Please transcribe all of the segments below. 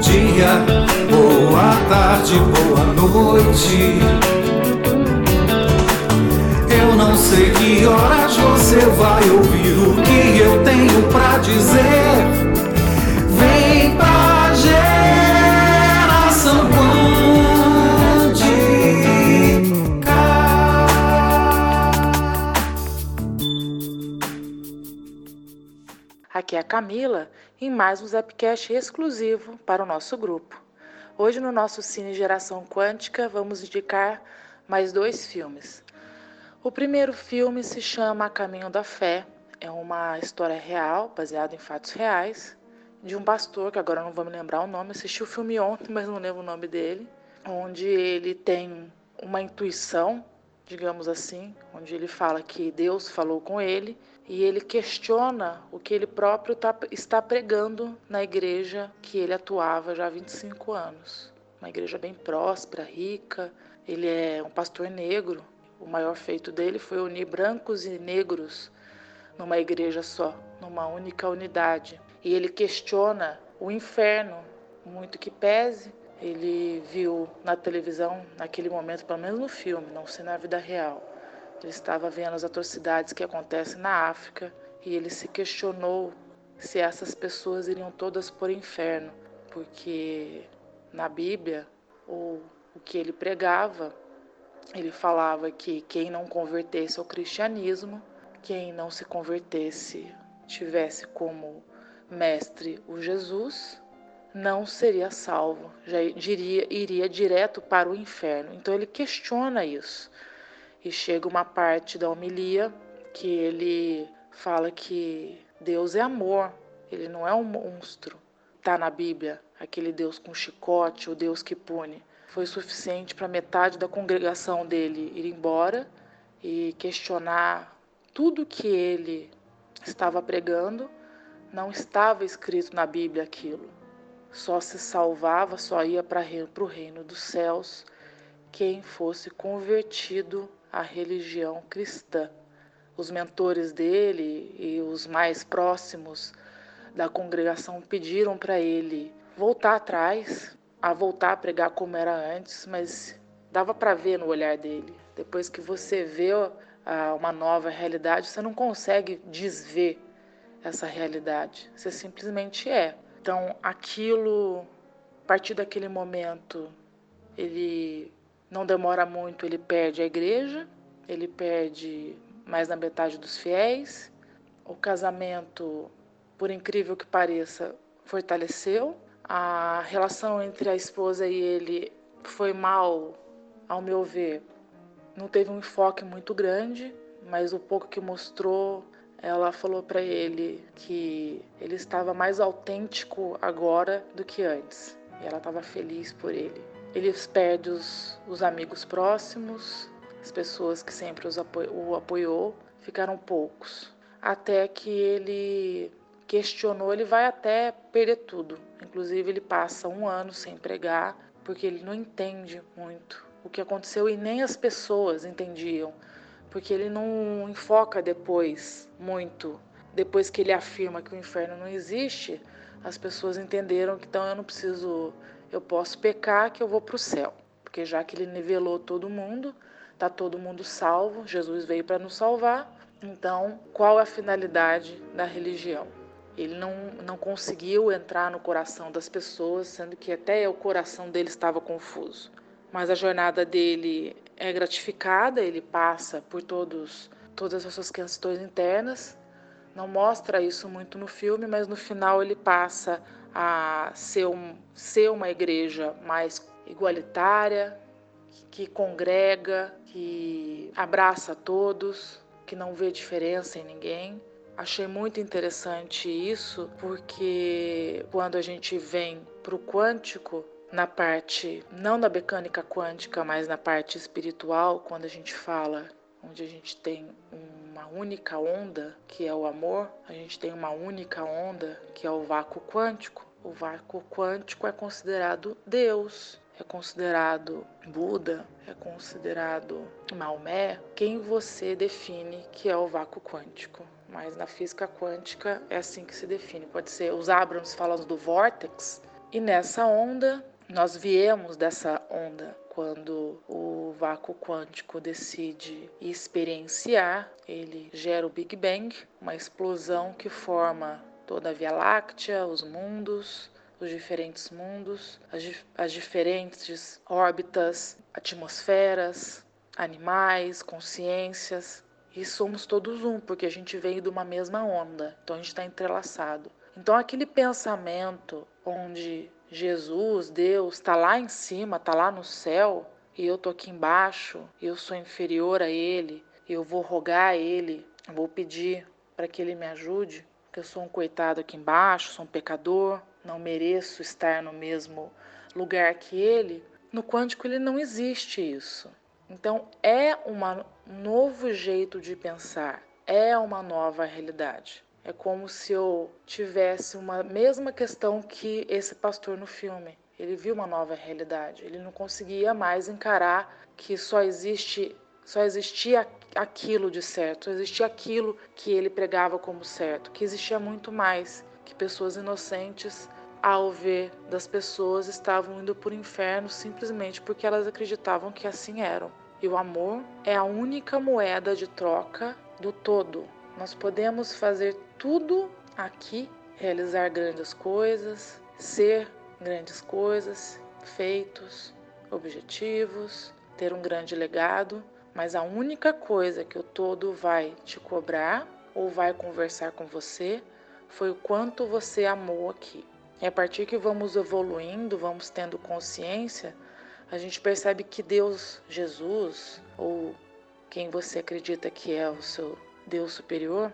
dia, boa tarde, boa noite. Eu não sei que horas você vai ouvir Aqui é a Camila em mais um Zapcast exclusivo para o nosso grupo. Hoje no nosso Cine Geração Quântica vamos indicar mais dois filmes. O primeiro filme se chama A Caminho da Fé. É uma história real, baseada em fatos reais, de um pastor, que agora não vou me lembrar o nome, assisti o filme ontem, mas não lembro o nome dele, onde ele tem uma intuição, digamos assim, onde ele fala que Deus falou com ele e ele questiona o que ele próprio tá, está pregando na igreja que ele atuava já há 25 anos. Uma igreja bem próspera, rica. Ele é um pastor negro. O maior feito dele foi unir brancos e negros numa igreja só, numa única unidade. E ele questiona o inferno, muito que pese. Ele viu na televisão, naquele momento, pelo menos no filme, não sei na vida real, ele estava vendo as atrocidades que acontecem na África e ele se questionou se essas pessoas iriam todas para o inferno, porque na Bíblia, ou o que ele pregava, ele falava que quem não convertesse ao cristianismo, quem não se convertesse, tivesse como mestre o Jesus, não seria salvo, já diria, iria direto para o inferno. Então ele questiona isso. E chega uma parte da homilia que ele fala que Deus é amor, ele não é um monstro. Está na Bíblia, aquele Deus com chicote, o Deus que pune. Foi suficiente para metade da congregação dele ir embora e questionar tudo que ele estava pregando. Não estava escrito na Bíblia aquilo. Só se salvava, só ia para o reino dos céus quem fosse convertido a religião cristã. Os mentores dele e os mais próximos da congregação pediram para ele voltar atrás, a voltar a pregar como era antes, mas dava para ver no olhar dele. Depois que você vê uma nova realidade, você não consegue desver essa realidade, você simplesmente é. Então, aquilo, a partir daquele momento, ele não demora muito, ele perde a igreja, ele perde mais da metade dos fiéis. O casamento, por incrível que pareça, fortaleceu. A relação entre a esposa e ele foi mal, ao meu ver. Não teve um enfoque muito grande, mas o pouco que mostrou, ela falou para ele que ele estava mais autêntico agora do que antes. E ela estava feliz por ele. Ele perde os, os amigos próximos, as pessoas que sempre o apoiou, ficaram poucos. Até que ele questionou, ele vai até perder tudo. Inclusive, ele passa um ano sem pregar, porque ele não entende muito o que aconteceu e nem as pessoas entendiam, porque ele não enfoca depois muito. Depois que ele afirma que o inferno não existe, as pessoas entenderam que então eu não preciso eu posso pecar que eu vou para o céu, porque já que ele nivelou todo mundo, está todo mundo salvo, Jesus veio para nos salvar. Então, qual é a finalidade da religião? Ele não, não conseguiu entrar no coração das pessoas, sendo que até o coração dele estava confuso. Mas a jornada dele é gratificada, ele passa por todos, todas as suas questões internas. Não mostra isso muito no filme, mas no final ele passa a ser, um, ser uma igreja mais igualitária, que congrega, que abraça todos, que não vê diferença em ninguém. Achei muito interessante isso, porque quando a gente vem para o quântico, na parte, não da mecânica quântica, mas na parte espiritual, quando a gente fala onde a gente tem uma única onda, que é o amor, a gente tem uma única onda, que é o vácuo quântico. O vácuo quântico é considerado Deus, é considerado Buda, é considerado Maomé, quem você define que é o vácuo quântico. Mas na física quântica é assim que se define. Pode ser, os Abrams falam do vórtex, E nessa onda, nós viemos dessa onda quando o vácuo quântico decide experienciar, ele gera o Big Bang, uma explosão que forma toda a Via Láctea, os mundos, os diferentes mundos, as, as diferentes órbitas, atmosferas, animais, consciências. E somos todos um, porque a gente veio de uma mesma onda, então a gente está entrelaçado. Então, aquele pensamento onde Jesus, Deus, está lá em cima, está lá no céu, e eu estou aqui embaixo, eu sou inferior a Ele, eu vou rogar a Ele, vou pedir para que Ele me ajude, porque eu sou um coitado aqui embaixo, sou um pecador, não mereço estar no mesmo lugar que Ele. No quântico, ele não existe isso. Então, é um novo jeito de pensar, é uma nova realidade. É como se eu tivesse uma mesma questão que esse pastor no filme. Ele viu uma nova realidade. Ele não conseguia mais encarar que só existe só existia aquilo de certo, só existia aquilo que ele pregava como certo, que existia muito mais, que pessoas inocentes ao ver das pessoas estavam indo para o inferno simplesmente porque elas acreditavam que assim eram. E o amor é a única moeda de troca do todo. Nós podemos fazer tudo aqui, realizar grandes coisas, ser grandes coisas, feitos, objetivos, ter um grande legado, mas a única coisa que o todo vai te cobrar ou vai conversar com você foi o quanto você amou aqui. E a partir que vamos evoluindo, vamos tendo consciência, a gente percebe que Deus, Jesus, ou quem você acredita que é o seu Deus superior,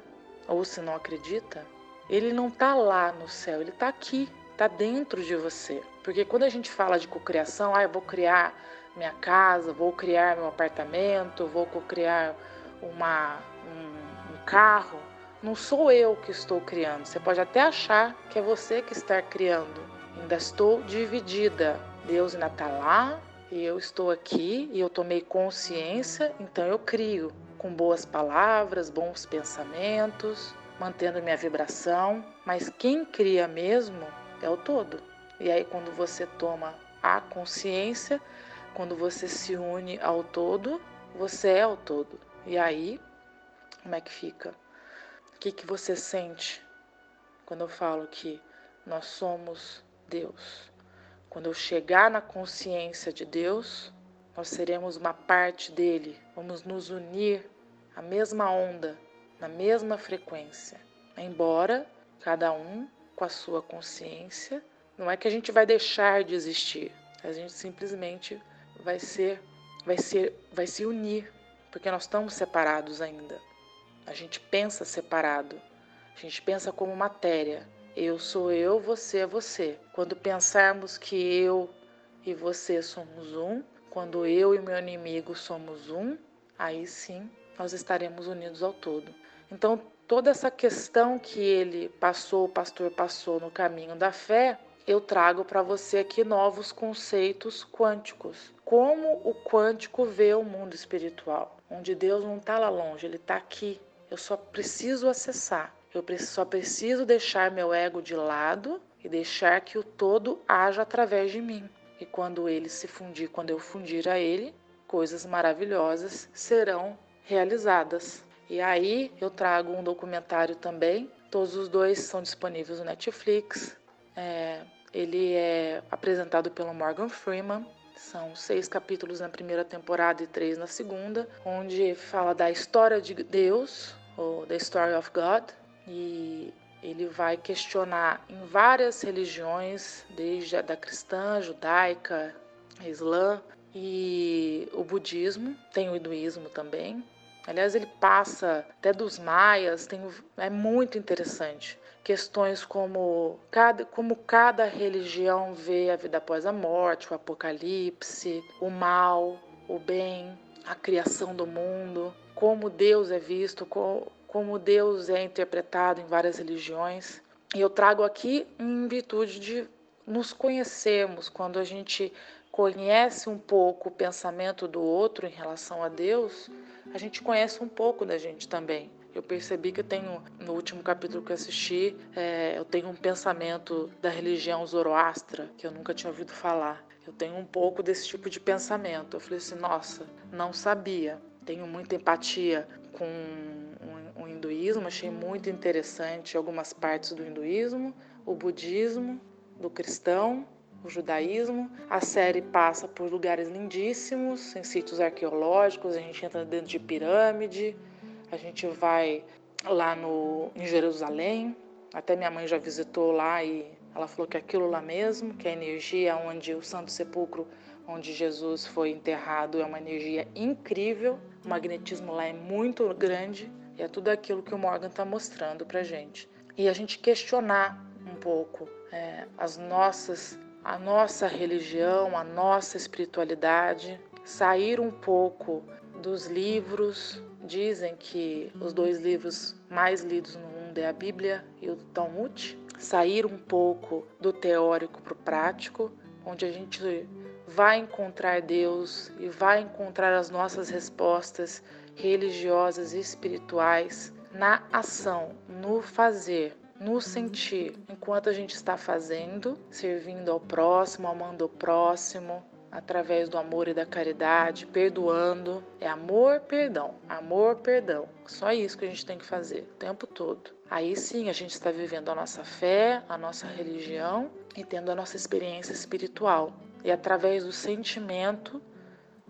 ou se não acredita, ele não está lá no céu, ele está aqui, está dentro de você. Porque quando a gente fala de cocriação, ah, eu vou criar minha casa, vou criar meu apartamento, vou criar uma, um, um carro, não sou eu que estou criando. Você pode até achar que é você que está criando. Ainda estou dividida. Deus ainda está lá e eu estou aqui e eu tomei consciência, então eu crio com boas palavras, bons pensamentos, mantendo minha vibração, mas quem cria mesmo é o todo. E aí, quando você toma a consciência, quando você se une ao todo, você é o todo. E aí, como é que fica? O que, que você sente quando eu falo que nós somos Deus? Quando eu chegar na consciência de Deus, nós seremos uma parte dele, vamos nos unir a mesma onda, na mesma frequência. Embora cada um com a sua consciência, não é que a gente vai deixar de existir, a gente simplesmente vai ser vai ser vai se unir, porque nós estamos separados ainda. A gente pensa separado. A gente pensa como matéria. Eu sou eu, você é você. Quando pensarmos que eu e você somos um, quando eu e meu inimigo somos um, aí sim nós estaremos unidos ao todo. Então, toda essa questão que ele passou, o pastor passou no caminho da fé, eu trago para você aqui novos conceitos quânticos. Como o quântico vê o mundo espiritual, onde Deus não está lá longe, ele está aqui. Eu só preciso acessar. Eu só preciso deixar meu ego de lado e deixar que o todo haja através de mim. E quando ele se fundir, quando eu fundir a ele, coisas maravilhosas serão realizadas. E aí eu trago um documentário também. Todos os dois são disponíveis no Netflix. É, ele é apresentado pelo Morgan Freeman. São seis capítulos na primeira temporada e três na segunda, onde fala da história de Deus, ou The Story of God, e ele vai questionar em várias religiões, desde a da cristã, judaica, islã e o budismo, tem o hinduísmo também, Aliás, ele passa até dos maias, tem, é muito interessante. Questões como cada, como cada religião vê a vida após a morte, o apocalipse, o mal, o bem, a criação do mundo, como Deus é visto, como, Deus é interpretado em várias religiões. E eu trago aqui em virtude de nos conhecermos, quando a gente conhece um pouco o pensamento do outro em relação a Deus, a gente conhece um pouco da gente também. Eu percebi que eu tenho, no último capítulo que eu assisti, é, eu tenho um pensamento da religião Zoroastra que eu nunca tinha ouvido falar. Eu tenho um pouco desse tipo de pensamento. Eu falei assim, nossa, não sabia. Tenho muita empatia com o hinduísmo, achei muito interessante algumas partes do hinduísmo, o budismo, do cristão, o judaísmo. A série passa por lugares lindíssimos, em sítios arqueológicos, a gente entra dentro de pirâmide, a gente vai lá no, em Jerusalém. Até minha mãe já visitou lá e ela falou que aquilo lá mesmo, que a energia onde o Santo Sepulcro, onde Jesus foi enterrado, é uma energia incrível. O magnetismo lá é muito grande e é tudo aquilo que o Morgan está mostrando para gente. E a gente questionar um pouco é, as nossas, a nossa religião, a nossa espiritualidade, sair um pouco dos livros. Dizem que os dois livros mais lidos no mundo é a Bíblia e o Talmud. Sair um pouco do teórico para o prático, onde a gente vai encontrar Deus e vai encontrar as nossas respostas religiosas e espirituais na ação, no fazer, no sentir, enquanto a gente está fazendo, servindo ao próximo, amando o próximo, através do amor e da caridade, perdoando. É amor, perdão, amor, perdão. Só isso que a gente tem que fazer o tempo todo. Aí sim a gente está vivendo a nossa fé, a nossa religião e tendo a nossa experiência espiritual. E através do sentimento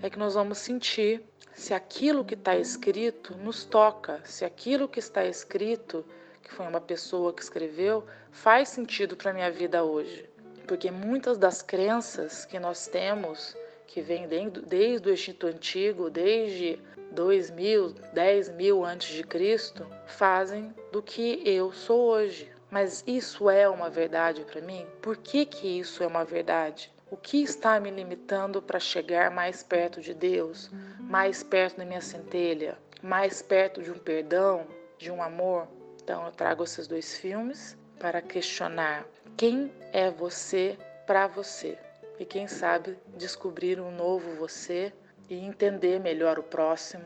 é que nós vamos sentir se aquilo que está escrito nos toca, se aquilo que está escrito, que foi uma pessoa que escreveu, faz sentido para minha vida hoje. Porque muitas das crenças que nós temos, que vêm desde o Egito Antigo, desde 2 mil, 10 mil antes de Cristo, fazem do que eu sou hoje. Mas isso é uma verdade para mim? Por que, que isso é uma verdade? O que está me limitando para chegar mais perto de Deus, mais perto da minha centelha, mais perto de um perdão, de um amor? Então eu trago esses dois filmes para questionar quem é você para você e quem sabe descobrir um novo você e entender melhor o próximo,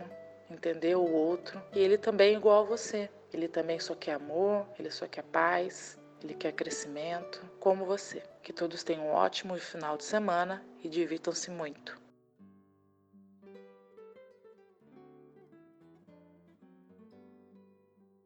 entender o outro. E ele também é igual a você. Ele também só quer amor, ele só quer paz, ele quer crescimento, como você. Que todos tenham um ótimo final de semana e divirtam-se muito.